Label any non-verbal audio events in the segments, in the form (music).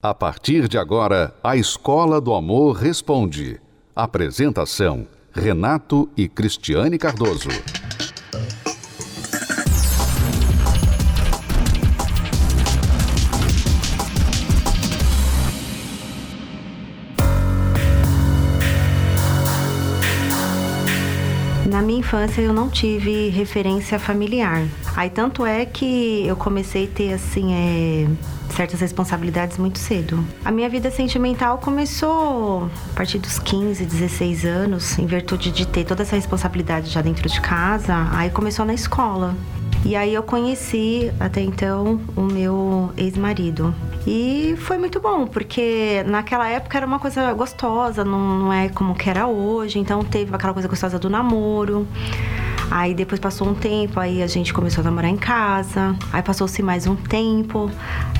A partir de agora, a Escola do Amor Responde. Apresentação: Renato e Cristiane Cardoso. Na minha infância eu não tive referência familiar. Aí tanto é que eu comecei a ter assim, é, certas responsabilidades muito cedo. A minha vida sentimental começou a partir dos 15, 16 anos, em virtude de ter toda essa responsabilidade já dentro de casa. Aí começou na escola. E aí eu conheci até então o meu ex-marido. E foi muito bom, porque naquela época era uma coisa gostosa, não, não é como que era hoje. Então teve aquela coisa gostosa do namoro. Aí depois passou um tempo, aí a gente começou a namorar em casa. Aí passou-se mais um tempo,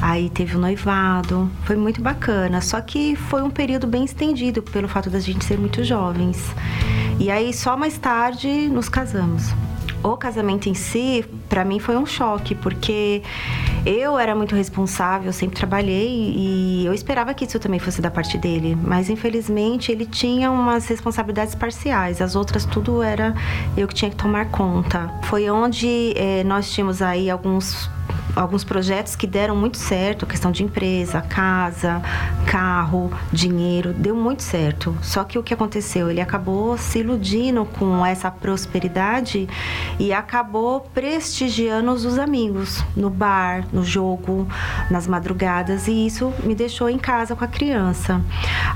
aí teve o noivado. Foi muito bacana. Só que foi um período bem estendido pelo fato da gente ser muito jovens. E aí só mais tarde nos casamos o casamento em si, para mim foi um choque, porque eu era muito responsável, sempre trabalhei e eu esperava que isso também fosse da parte dele, mas infelizmente ele tinha umas responsabilidades parciais, as outras tudo era eu que tinha que tomar conta. Foi onde eh, nós tínhamos aí alguns alguns projetos que deram muito certo, questão de empresa, casa, carro, dinheiro, deu muito certo. Só que o que aconteceu? Ele acabou se iludindo com essa prosperidade e acabou prestigiando os amigos no bar, no jogo, nas madrugadas e isso me deixou em casa com a criança.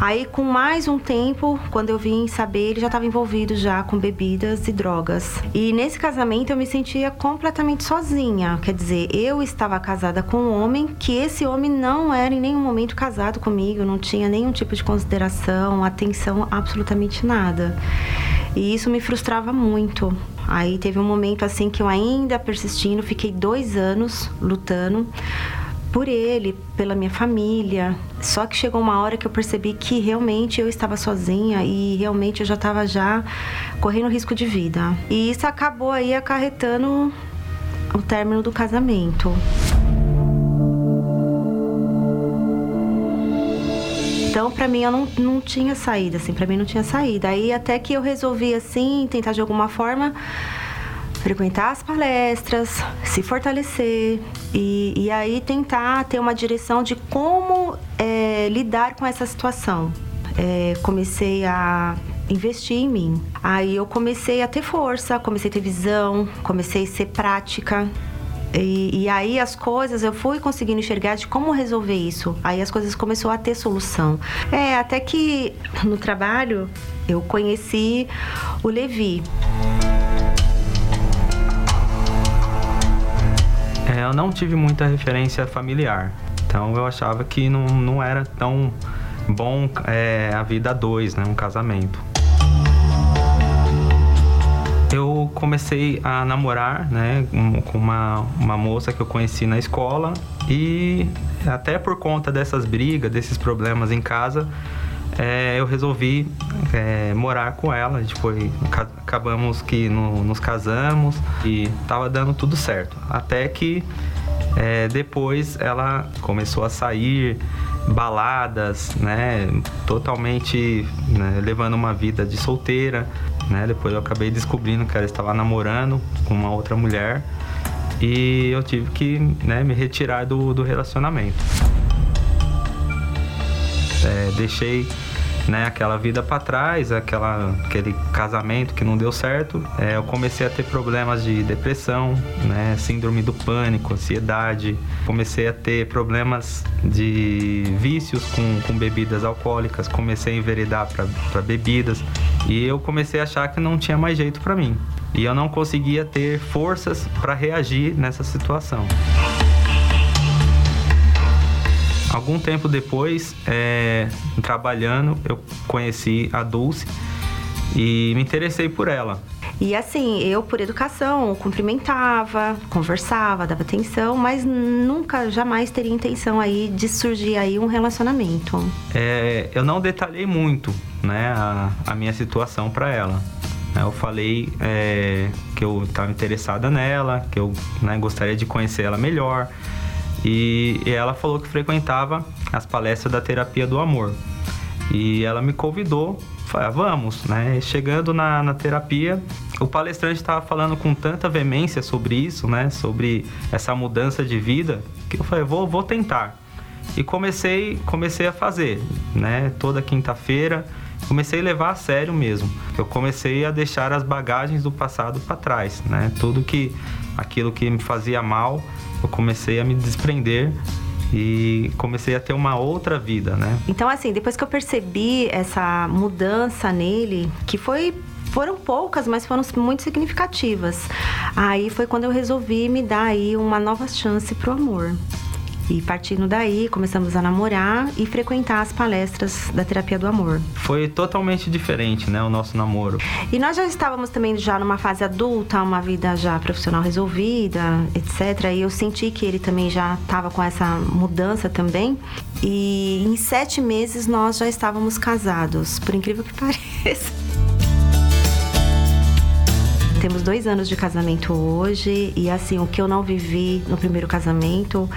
Aí com mais um tempo, quando eu vim saber, ele já estava envolvido já com bebidas e drogas. E nesse casamento eu me sentia completamente sozinha, quer dizer, eu estava casada com um homem que esse homem não era em nenhum momento casado comigo, não tinha nenhum tipo de consideração, atenção, absolutamente nada. E isso me frustrava muito. Aí teve um momento assim que eu ainda persistindo, fiquei dois anos lutando por ele, pela minha família. Só que chegou uma hora que eu percebi que realmente eu estava sozinha e realmente eu já estava já correndo risco de vida. E isso acabou aí acarretando o término do casamento. Então, para mim, eu não, não tinha saída, assim, para mim não tinha saída. Aí até que eu resolvi, assim, tentar de alguma forma frequentar as palestras, se fortalecer e, e aí tentar ter uma direção de como é, lidar com essa situação. É, comecei a investir em mim. Aí eu comecei a ter força, comecei a ter visão, comecei a ser prática. E, e, aí as coisas eu fui conseguindo enxergar de como resolver isso. Aí as coisas começou a ter solução. É, até que no trabalho eu conheci o Levi. É, eu não tive muita referência familiar. Então eu achava que não, não era tão bom é, a vida a dois, né? Um casamento comecei a namorar, né, com uma, uma moça que eu conheci na escola e até por conta dessas brigas, desses problemas em casa, é, eu resolvi é, morar com ela. A gente foi, acabamos que no, nos casamos e tava dando tudo certo. Até que é, depois ela começou a sair baladas, né, totalmente né, levando uma vida de solteira né? Depois eu acabei descobrindo que ela estava namorando com uma outra mulher e eu tive que né, me retirar do, do relacionamento. É, deixei né, aquela vida para trás, aquela, aquele casamento que não deu certo, é, eu comecei a ter problemas de depressão, né, síndrome do pânico, ansiedade, comecei a ter problemas de vícios com, com bebidas alcoólicas, comecei a enveredar para bebidas. E eu comecei a achar que não tinha mais jeito para mim. E eu não conseguia ter forças para reagir nessa situação. Algum tempo depois, é, trabalhando, eu conheci a Dulce e me interessei por ela. E assim, eu por educação cumprimentava, conversava, dava atenção, mas nunca, jamais teria intenção aí de surgir aí um relacionamento. É, eu não detalhei muito, né, a, a minha situação para ela. Eu falei é, que eu estava interessada nela, que eu né, gostaria de conhecer ela melhor E, ela falou que frequentava as palestras da terapia do amor. E ela me convidou, falei, ah, vamos, né? Chegando na, na terapia, o palestrante estava falando com tanta veemência sobre isso, né? Sobre essa mudança de vida, que eu falei, vou, vou tentar. E comecei, comecei a fazer, né? Toda quinta-feira, comecei a levar a sério mesmo. Eu comecei a deixar as bagagens do passado para trás, né? Tudo que aquilo que me fazia mal, eu comecei a me desprender e comecei a ter uma outra vida, né? Então, assim, depois que eu percebi essa mudança nele, que foi foram poucas, mas foram muito significativas. Aí foi quando eu resolvi me dar aí uma nova chance pro amor. E partindo daí, começamos a namorar e frequentar as palestras da terapia do amor. Foi totalmente diferente, né, o nosso namoro. E nós já estávamos também já numa fase adulta, uma vida já profissional resolvida, etc. E eu senti que ele também já estava com essa mudança também. E em sete meses nós já estávamos casados, por incrível que (laughs) pareça. Temos dois anos de casamento hoje e assim, o que eu não vivi no primeiro casamento,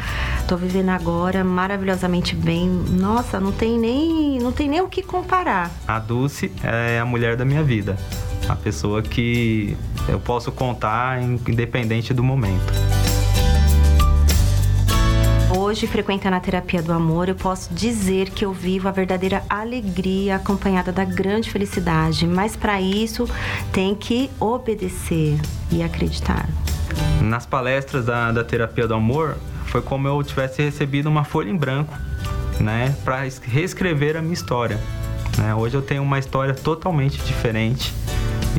tô vivendo agora maravilhosamente bem. Nossa, não tem nem, não tem nem o que comparar. A Dulce é a mulher da minha vida. A pessoa que eu posso contar independente do momento hoje frequentando a terapia do amor, eu posso dizer que eu vivo a verdadeira alegria acompanhada da grande felicidade. Mas para isso tem que obedecer e acreditar. Nas palestras da, da terapia do amor, foi como eu tivesse recebido uma folha em branco, né, para reescrever a minha história. Né? Hoje eu tenho uma história totalmente diferente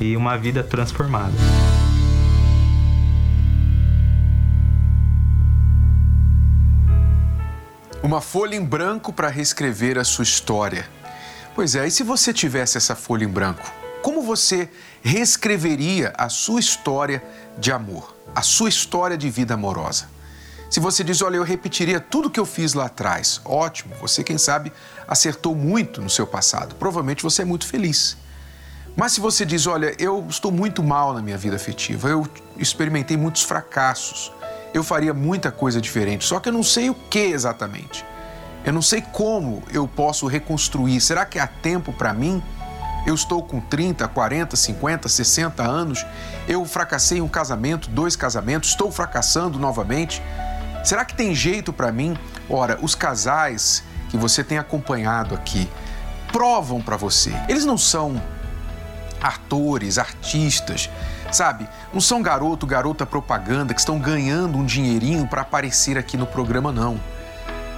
e uma vida transformada. Uma folha em branco para reescrever a sua história. Pois é, e se você tivesse essa folha em branco, como você reescreveria a sua história de amor, a sua história de vida amorosa? Se você diz, olha, eu repetiria tudo que eu fiz lá atrás, ótimo, você, quem sabe, acertou muito no seu passado, provavelmente você é muito feliz. Mas se você diz, olha, eu estou muito mal na minha vida afetiva, eu experimentei muitos fracassos, eu faria muita coisa diferente, só que eu não sei o que exatamente. Eu não sei como eu posso reconstruir. Será que há tempo para mim? Eu estou com 30, 40, 50, 60 anos. Eu fracassei um casamento, dois casamentos, estou fracassando novamente. Será que tem jeito para mim? Ora, os casais que você tem acompanhado aqui provam para você. Eles não são atores, artistas, sabe? Não são garoto, garota propaganda que estão ganhando um dinheirinho para aparecer aqui no programa, não.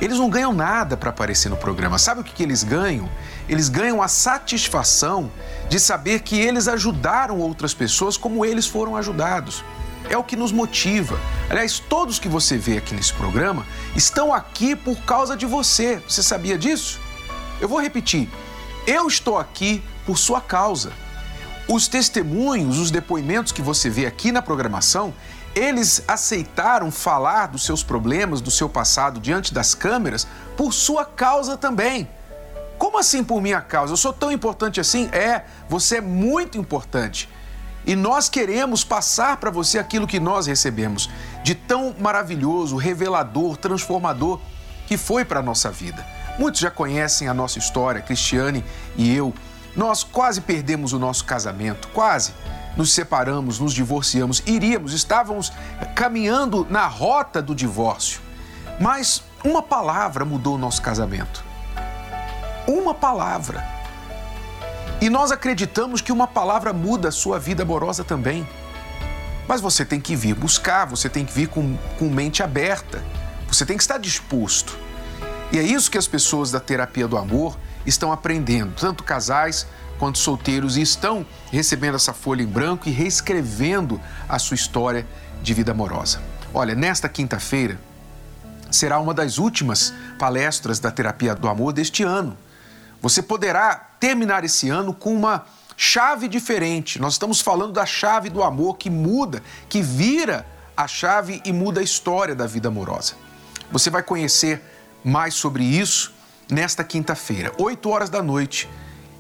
Eles não ganham nada para aparecer no programa. Sabe o que, que eles ganham? Eles ganham a satisfação de saber que eles ajudaram outras pessoas como eles foram ajudados. É o que nos motiva. Aliás, todos que você vê aqui nesse programa estão aqui por causa de você. Você sabia disso? Eu vou repetir. Eu estou aqui por sua causa. Os testemunhos, os depoimentos que você vê aqui na programação, eles aceitaram falar dos seus problemas, do seu passado diante das câmeras por sua causa também. Como assim por minha causa? Eu sou tão importante assim? É, você é muito importante. E nós queremos passar para você aquilo que nós recebemos de tão maravilhoso, revelador, transformador que foi para a nossa vida. Muitos já conhecem a nossa história, Cristiane e eu nós quase perdemos o nosso casamento, quase. Nos separamos, nos divorciamos, iríamos, estávamos caminhando na rota do divórcio. Mas uma palavra mudou o nosso casamento. Uma palavra. E nós acreditamos que uma palavra muda a sua vida amorosa também. Mas você tem que vir buscar, você tem que vir com, com mente aberta, você tem que estar disposto. E é isso que as pessoas da terapia do amor estão aprendendo, tanto casais quanto solteiros, e estão recebendo essa folha em branco e reescrevendo a sua história de vida amorosa. Olha, nesta quinta-feira será uma das últimas palestras da terapia do amor deste ano. Você poderá terminar esse ano com uma chave diferente. Nós estamos falando da chave do amor que muda, que vira a chave e muda a história da vida amorosa. Você vai conhecer mais sobre isso nesta quinta-feira, 8 horas da noite.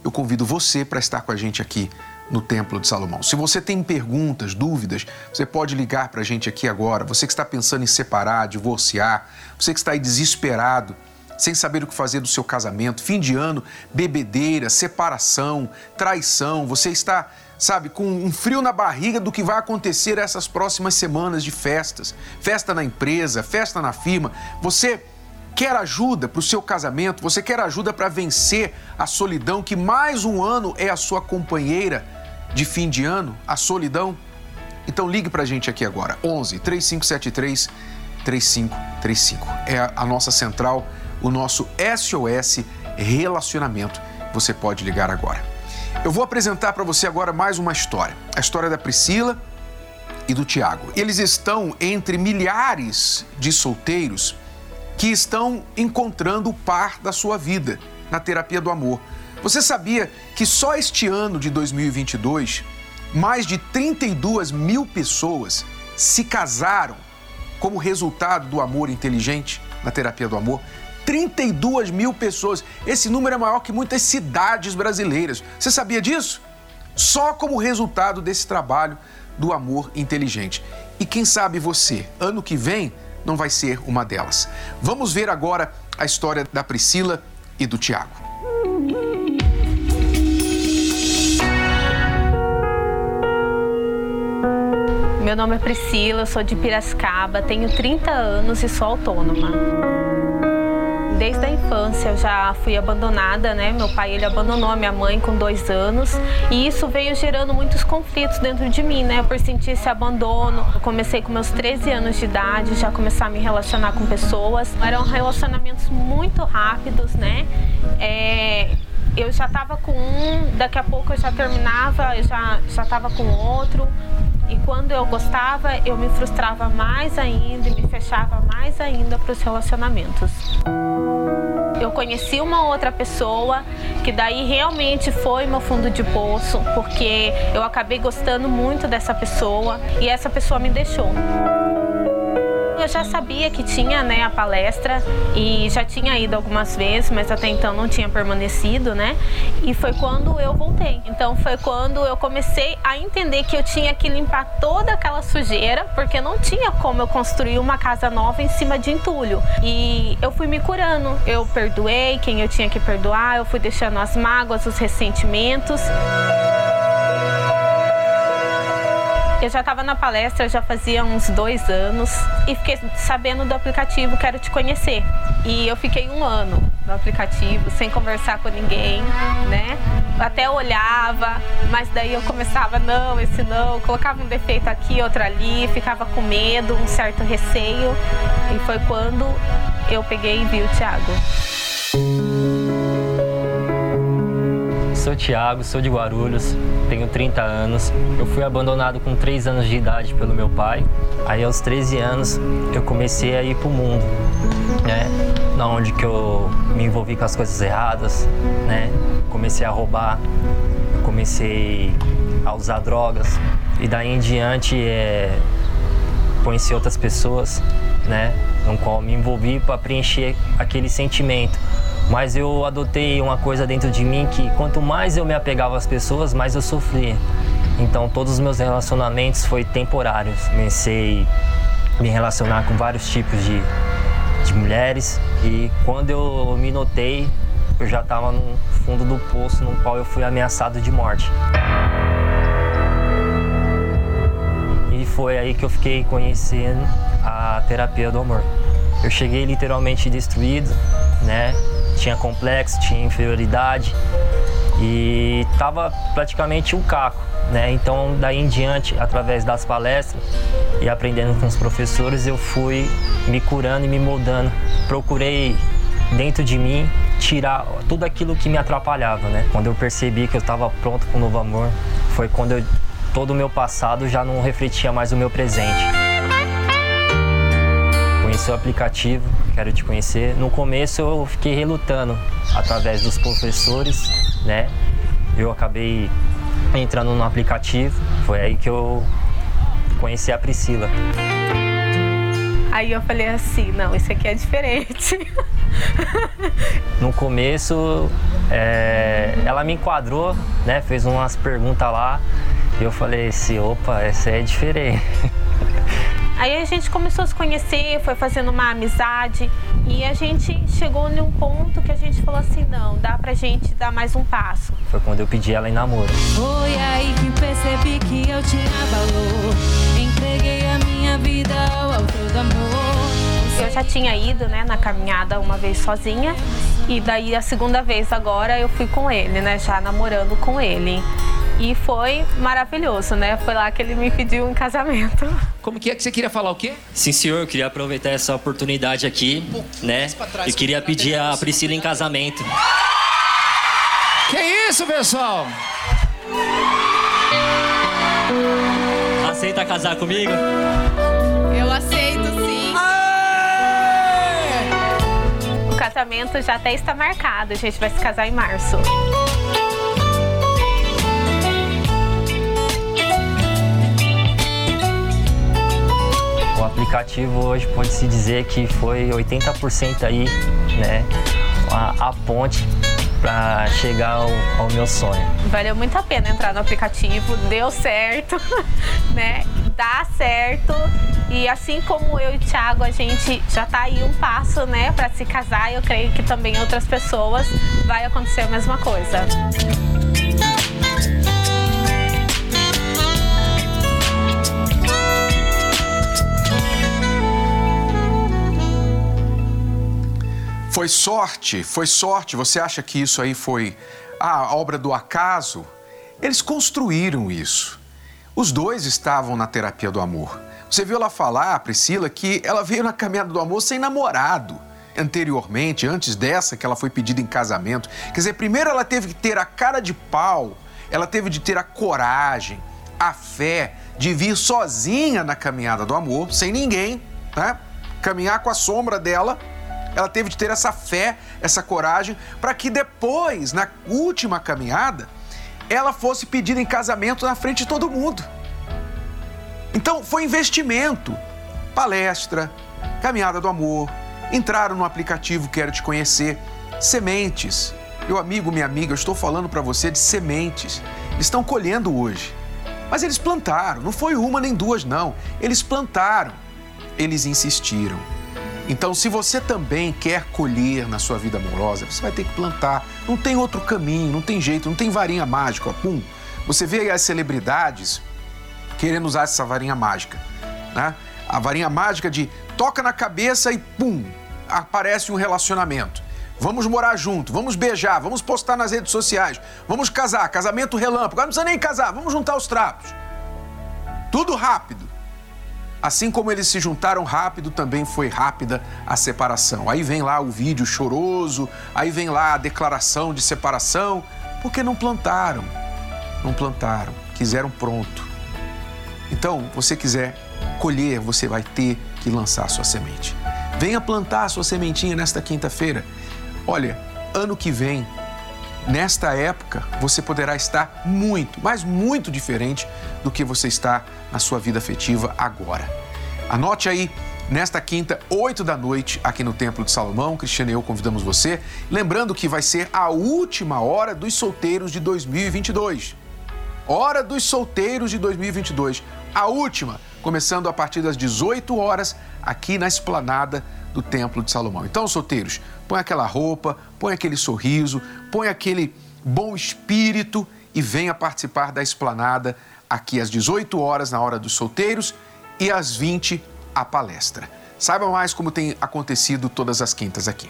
Eu convido você para estar com a gente aqui no Templo de Salomão. Se você tem perguntas, dúvidas, você pode ligar para a gente aqui agora. Você que está pensando em separar, divorciar, você que está aí desesperado, sem saber o que fazer do seu casamento, fim de ano, bebedeira, separação, traição, você está, sabe, com um frio na barriga do que vai acontecer essas próximas semanas de festas, festa na empresa, festa na firma. Você quer ajuda para o seu casamento, você quer ajuda para vencer a solidão que mais um ano é a sua companheira de fim de ano, a solidão? Então ligue para a gente aqui agora, 11 3573 3535. É a nossa central o nosso SOS Relacionamento. Você pode ligar agora. Eu vou apresentar para você agora mais uma história. A história da Priscila e do Tiago. Eles estão entre milhares de solteiros que estão encontrando o par da sua vida na terapia do amor. Você sabia que só este ano de 2022, mais de 32 mil pessoas se casaram como resultado do amor inteligente na terapia do amor? 32 mil pessoas. Esse número é maior que muitas cidades brasileiras. Você sabia disso? Só como resultado desse trabalho do amor inteligente. E quem sabe você, ano que vem, não vai ser uma delas. Vamos ver agora a história da Priscila e do Tiago. Meu nome é Priscila, sou de Piracicaba, tenho 30 anos e sou autônoma desde a infância eu já fui abandonada, né? Meu pai ele abandonou a minha mãe com dois anos e isso veio gerando muitos conflitos dentro de mim, né? Por sentir esse abandono. Eu comecei com meus 13 anos de idade, já começar a me relacionar com pessoas. Eram relacionamentos muito rápidos, né? É, eu já estava com um, daqui a pouco eu já terminava, eu já já com outro. Quando eu gostava, eu me frustrava mais ainda e me fechava mais ainda para os relacionamentos. Eu conheci uma outra pessoa que daí realmente foi meu fundo de poço, porque eu acabei gostando muito dessa pessoa e essa pessoa me deixou eu já sabia que tinha né, a palestra e já tinha ido algumas vezes, mas até então não tinha permanecido, né? E foi quando eu voltei. Então foi quando eu comecei a entender que eu tinha que limpar toda aquela sujeira, porque não tinha como eu construir uma casa nova em cima de entulho. E eu fui me curando. Eu perdoei quem eu tinha que perdoar, eu fui deixando as mágoas, os ressentimentos. Eu já estava na palestra já fazia uns dois anos e fiquei sabendo do aplicativo Quero Te Conhecer. E eu fiquei um ano no aplicativo sem conversar com ninguém, né? Até olhava, mas daí eu começava, não, esse não, colocava um defeito aqui, outro ali, ficava com medo, um certo receio. E foi quando eu peguei e vi o Thiago. Sou Thiago, sou de Guarulhos, tenho 30 anos. Eu fui abandonado com 3 anos de idade pelo meu pai. Aí aos 13 anos eu comecei a ir pro mundo, né? Na onde que eu me envolvi com as coisas erradas, né? Comecei a roubar, comecei a usar drogas e daí em diante é, conheci outras pessoas, né? No qual me envolvi para preencher aquele sentimento mas eu adotei uma coisa dentro de mim que quanto mais eu me apegava às pessoas, mais eu sofria. Então todos os meus relacionamentos foi temporários. Comecei a me relacionar com vários tipos de, de mulheres e quando eu me notei, eu já estava no fundo do poço no qual eu fui ameaçado de morte. E foi aí que eu fiquei conhecendo a terapia do amor. Eu cheguei literalmente destruído, né? Tinha complexo, tinha inferioridade e estava praticamente um caco, né? Então daí em diante, através das palestras e aprendendo com os professores, eu fui me curando e me moldando. Procurei dentro de mim tirar tudo aquilo que me atrapalhava, né? Quando eu percebi que eu estava pronto para um novo amor, foi quando eu, todo o meu passado já não refletia mais o meu presente conheci o aplicativo, quero te conhecer. No começo eu fiquei relutando através dos professores, né? Eu acabei entrando no aplicativo, foi aí que eu conheci a Priscila. Aí eu falei assim, não, isso aqui é diferente. (laughs) no começo é, ela me enquadrou, né? Fez umas perguntas lá. E eu falei assim, opa, essa é diferente. (laughs) Aí a gente começou a se conhecer, foi fazendo uma amizade e a gente chegou num ponto que a gente falou assim, não, dá pra gente dar mais um passo. Foi quando eu pedi ela em namoro. Foi aí que percebi que eu tinha valor. Entreguei a minha vida ao autor do amor. Eu já tinha ido, né, na caminhada uma vez sozinha e daí a segunda vez agora eu fui com ele, né, já namorando com ele. E foi maravilhoso, né? Foi lá que ele me pediu um casamento. (laughs) Como que é que você queria falar o quê? Sim, senhor, eu queria aproveitar essa oportunidade aqui, né? E queria pedir a Priscila em casamento. Que isso, pessoal? Aceita casar comigo? Eu aceito sim. O casamento já até está marcado, a gente vai se casar em março. O aplicativo hoje pode-se dizer que foi 80% aí, né? A, a ponte para chegar ao, ao, meu sonho. Valeu muito a pena entrar no aplicativo, deu certo, (laughs) né? Dá certo. E assim como eu e o Thiago, a gente já tá aí um passo, né, para se casar. Eu creio que também outras pessoas vai acontecer a mesma coisa. Foi sorte, foi sorte. Você acha que isso aí foi a obra do acaso? Eles construíram isso. Os dois estavam na terapia do amor. Você viu ela falar, Priscila, que ela veio na caminhada do amor sem namorado. Anteriormente, antes dessa, que ela foi pedida em casamento. Quer dizer, primeiro ela teve que ter a cara de pau, ela teve de ter a coragem, a fé de vir sozinha na caminhada do amor, sem ninguém, né? Caminhar com a sombra dela ela teve de ter essa fé, essa coragem, para que depois, na última caminhada, ela fosse pedida em casamento na frente de todo mundo. Então, foi investimento. Palestra, caminhada do amor, entraram no aplicativo Quero Te Conhecer, sementes. Meu amigo, minha amiga, eu estou falando para você de sementes. Estão colhendo hoje. Mas eles plantaram, não foi uma nem duas, não. Eles plantaram, eles insistiram. Então, se você também quer colher na sua vida amorosa, você vai ter que plantar. Não tem outro caminho, não tem jeito, não tem varinha mágica. Pum. Você vê as celebridades querendo usar essa varinha mágica, né? A varinha mágica de toca na cabeça e pum, aparece um relacionamento. Vamos morar junto, vamos beijar, vamos postar nas redes sociais, vamos casar, casamento relâmpago. Não precisa nem casar, vamos juntar os trapos. Tudo rápido. Assim como eles se juntaram rápido, também foi rápida a separação. Aí vem lá o vídeo choroso, aí vem lá a declaração de separação, porque não plantaram. Não plantaram, quiseram pronto. Então, você quiser colher, você vai ter que lançar a sua semente. Venha plantar a sua sementinha nesta quinta-feira. Olha, ano que vem, nesta época, você poderá estar muito, mas muito diferente do que você está na sua vida afetiva agora. Anote aí, nesta quinta, 8 da noite, aqui no Templo de Salomão, Cristiano e eu convidamos você. Lembrando que vai ser a última hora dos solteiros de 2022. Hora dos solteiros de 2022. A última, começando a partir das 18 horas, aqui na esplanada do Templo de Salomão. Então, solteiros, põe aquela roupa, põe aquele sorriso, põe aquele bom espírito e venha participar da esplanada aqui às 18 horas, na hora dos solteiros, e às 20 a palestra. Saiba mais como tem acontecido todas as quintas aqui.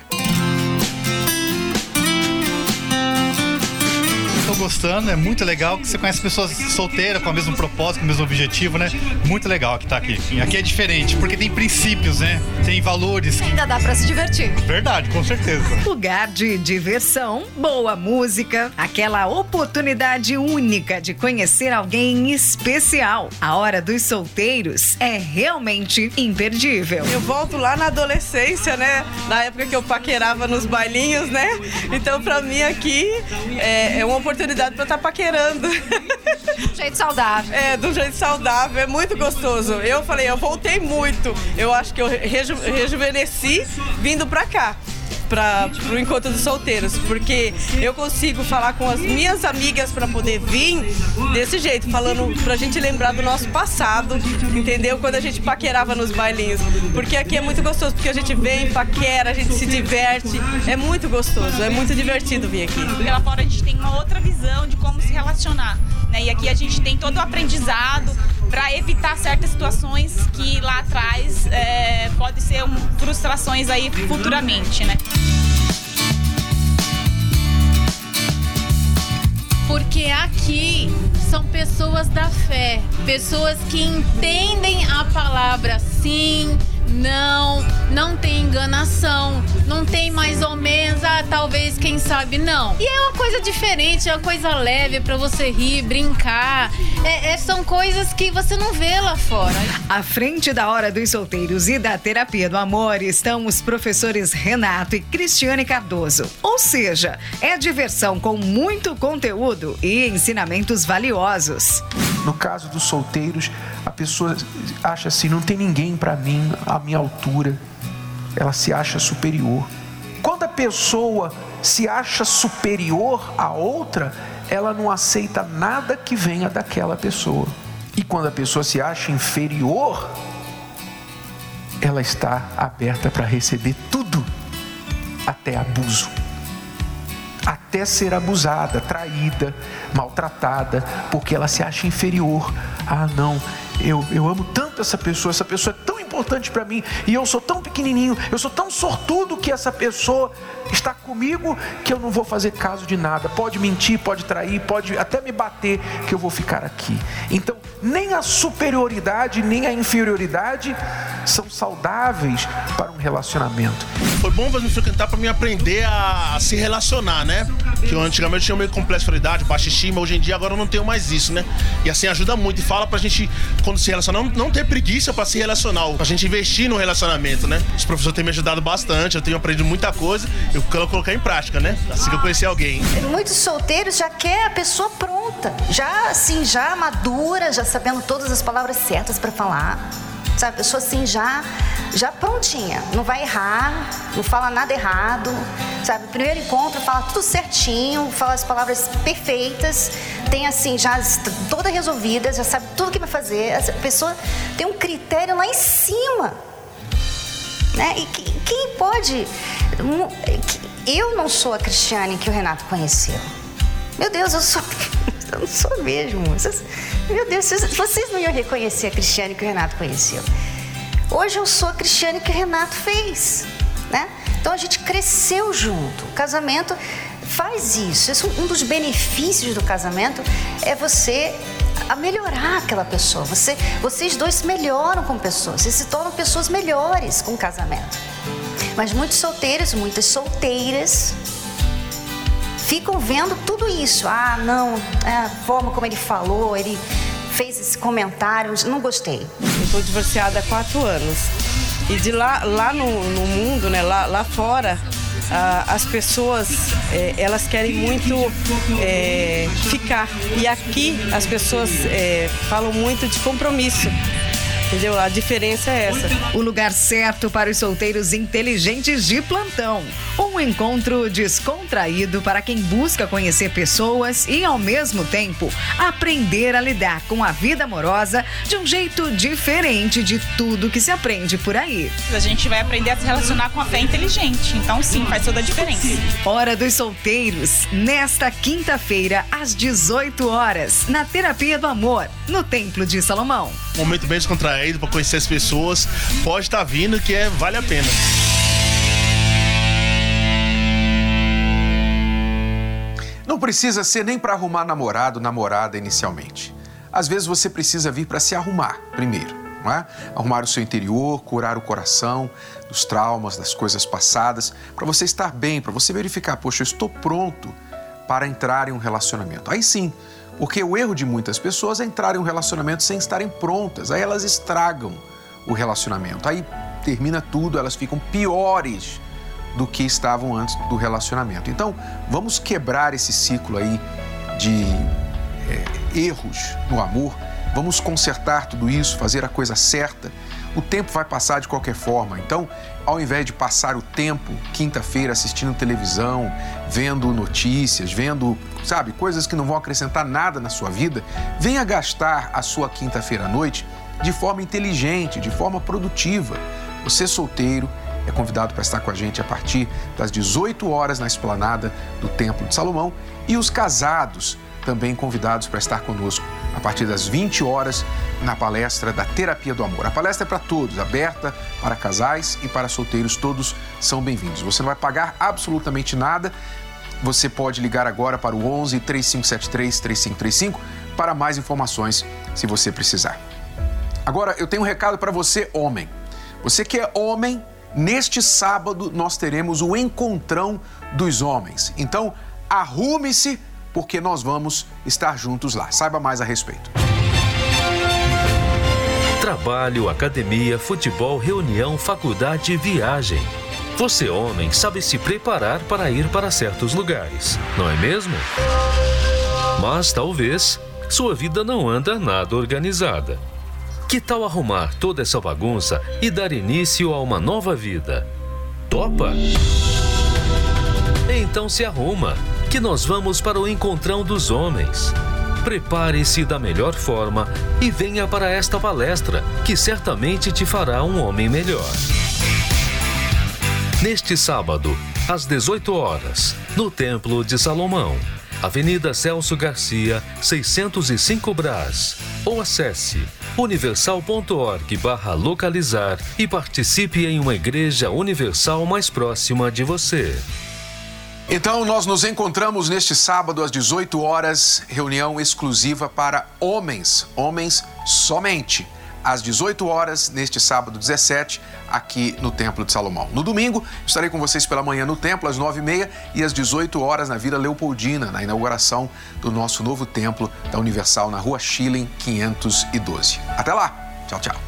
Gostando, é muito legal que você conhece pessoas solteiras com o mesmo propósito, com o mesmo objetivo, né? Muito legal que tá aqui. Aqui é diferente, porque tem princípios, né? Tem valores. Ainda dá para se divertir. Verdade, com certeza. Lugar de diversão, boa música, aquela oportunidade única de conhecer alguém especial. A hora dos solteiros é realmente imperdível. Eu volto lá na adolescência, né? Na época que eu paquerava nos bailinhos, né? Então, para mim aqui é, é uma oportunidade oportunidade para estar tá paquerando. De um jeito saudável. É, de um jeito saudável, é muito gostoso. Eu falei, eu voltei muito. Eu acho que eu reju rejuvenesci vindo para cá. para o encontro dos solteiros, porque eu consigo falar com as minhas amigas para poder vir desse jeito, falando pra gente lembrar do nosso passado, entendeu? Quando a gente paquerava nos bailinhos. Porque aqui é muito gostoso, porque a gente vem, paquera, a gente se diverte. É muito gostoso, é muito divertido vir aqui. Porque lá fora a gente uma outra visão de como se relacionar. Né? E aqui a gente tem todo o aprendizado para evitar certas situações que lá atrás é, pode ser um, frustrações aí futuramente, né? Porque aqui são pessoas da fé, pessoas que entendem a palavra sim, não, não tem enganação, não tem mais ou menos, ah, talvez, quem sabe, não. E é uma coisa diferente, é uma coisa leve para você rir, brincar. É, é, são coisas que você não vê lá fora. À frente da Hora dos Solteiros e da Terapia do Amor estão os professores Renato e Cristiane Cardoso. Ou seja, é diversão com muito conteúdo e ensinamentos valiosos. No caso dos solteiros, a pessoa acha assim: não tem ninguém para mim à minha altura. Ela se acha superior. Quando a pessoa se acha superior a outra, ela não aceita nada que venha daquela pessoa. E quando a pessoa se acha inferior, ela está aberta para receber tudo, até abuso até ser abusada, traída, maltratada, porque ela se acha inferior. Ah, não, eu, eu amo tanto essa pessoa, essa pessoa é tão importante para mim, e eu sou tão pequenininho, eu sou tão sortudo que essa pessoa está comigo que eu não vou fazer caso de nada. Pode mentir, pode trair, pode até me bater, que eu vou ficar aqui. Então, nem a superioridade, nem a inferioridade são saudáveis para um relacionamento. Foi bom você me frequentar para me aprender a se relacionar, né? Que eu antigamente tinha meio complexidade, baixa estima, hoje em dia agora eu não tenho mais isso, né? E assim ajuda muito e fala pra gente, quando se relacionar, não, não ter preguiça para se relacionar, gente investir no relacionamento, né? Os professores têm me ajudado bastante, eu tenho aprendido muita coisa, eu quero colocar em prática, né? Assim que eu conheci alguém. Muitos solteiros já quer a pessoa pronta, já assim, já madura, já sabendo todas as palavras certas para falar. Sabe, a pessoa assim já já prontinha, não vai errar, não fala nada errado. Sabe, primeiro encontro fala tudo certinho, fala as palavras perfeitas, tem assim já toda resolvida, já sabe tudo que vai fazer. Essa pessoa tem um critério lá em cima. Né? E quem pode eu não sou a Cristiane que o Renato conheceu. Meu Deus, eu sou (laughs) eu não sou mesmo. Vocês, meu Deus, vocês, vocês não iam reconhecer a Cristiane que o Renato conheceu. Hoje eu sou a Cristiane que o Renato fez, né? Então a gente cresceu junto. O casamento faz isso. isso. Um dos benefícios do casamento é você a melhorar aquela pessoa. Você, vocês dois se melhoram com pessoas, vocês se tornam pessoas melhores com o casamento. Mas muitos solteiros, muitas solteiras ficam vendo tudo isso. Ah, não, é a forma como ele falou, ele fez esse comentário, não gostei. Eu estou divorciada há quatro anos. E de lá, lá no, no mundo, né, lá, lá fora, ah, as pessoas eh, elas querem muito eh, ficar. E aqui as pessoas falam muito de compromisso. Entendeu? A diferença é essa. O lugar certo para os solteiros inteligentes de plantão. Um encontro descontraído para quem busca conhecer pessoas e, ao mesmo tempo, aprender a lidar com a vida amorosa de um jeito diferente de tudo que se aprende por aí. A gente vai aprender a se relacionar com a fé inteligente. Então, sim, faz toda a diferença. Hora dos solteiros, nesta quinta-feira, às 18 horas, na Terapia do Amor, no Templo de Salomão. Momento bem descontraído para conhecer as pessoas, pode estar tá vindo que é, vale a pena. Não precisa ser nem para arrumar namorado, namorada inicialmente. Às vezes você precisa vir para se arrumar primeiro, não é? Arrumar o seu interior, curar o coração dos traumas, das coisas passadas, para você estar bem, para você verificar, poxa, eu estou pronto para entrar em um relacionamento. Aí sim, porque o erro de muitas pessoas é entrar em um relacionamento sem estarem prontas. Aí elas estragam o relacionamento. Aí termina tudo, elas ficam piores do que estavam antes do relacionamento. Então, vamos quebrar esse ciclo aí de é, erros no amor. Vamos consertar tudo isso, fazer a coisa certa. o tempo vai passar de qualquer forma. Então, ao invés de passar o tempo quinta-feira assistindo televisão, vendo notícias, vendo, sabe, coisas que não vão acrescentar nada na sua vida, venha gastar a sua quinta-feira à noite de forma inteligente, de forma produtiva. Você solteiro é convidado para estar com a gente a partir das 18 horas na esplanada do Templo de Salomão e os casados também convidados para estar conosco a partir das 20 horas na palestra da Terapia do Amor. A palestra é para todos, aberta para casais e para solteiros, todos são bem-vindos. Você não vai pagar absolutamente nada. Você pode ligar agora para o 11 3573 3535 para mais informações, se você precisar. Agora, eu tenho um recado para você, homem. Você que é homem, neste sábado nós teremos o encontrão dos homens. Então, arrume-se porque nós vamos estar juntos lá. Saiba mais a respeito. Trabalho, academia, futebol, reunião, faculdade, viagem. Você, homem, sabe se preparar para ir para certos lugares, não é mesmo? Mas talvez sua vida não anda nada organizada. Que tal arrumar toda essa bagunça e dar início a uma nova vida? Topa? Então se arruma, que nós vamos para o encontrão dos homens. Prepare-se da melhor forma e venha para esta palestra, que certamente te fará um homem melhor. Neste sábado, às 18 horas, no Templo de Salomão, Avenida Celso Garcia, 605 Brás. Ou acesse universal.org barra localizar e participe em uma igreja universal mais próxima de você. Então, nós nos encontramos neste sábado às 18 horas, reunião exclusiva para homens, homens somente. Às 18 horas, neste sábado 17, aqui no Templo de Salomão. No domingo, estarei com vocês pela manhã no templo, às 9h30 e às 18 horas na Vila Leopoldina, na inauguração do nosso novo templo da Universal, na rua Schilling 512. Até lá! Tchau, tchau!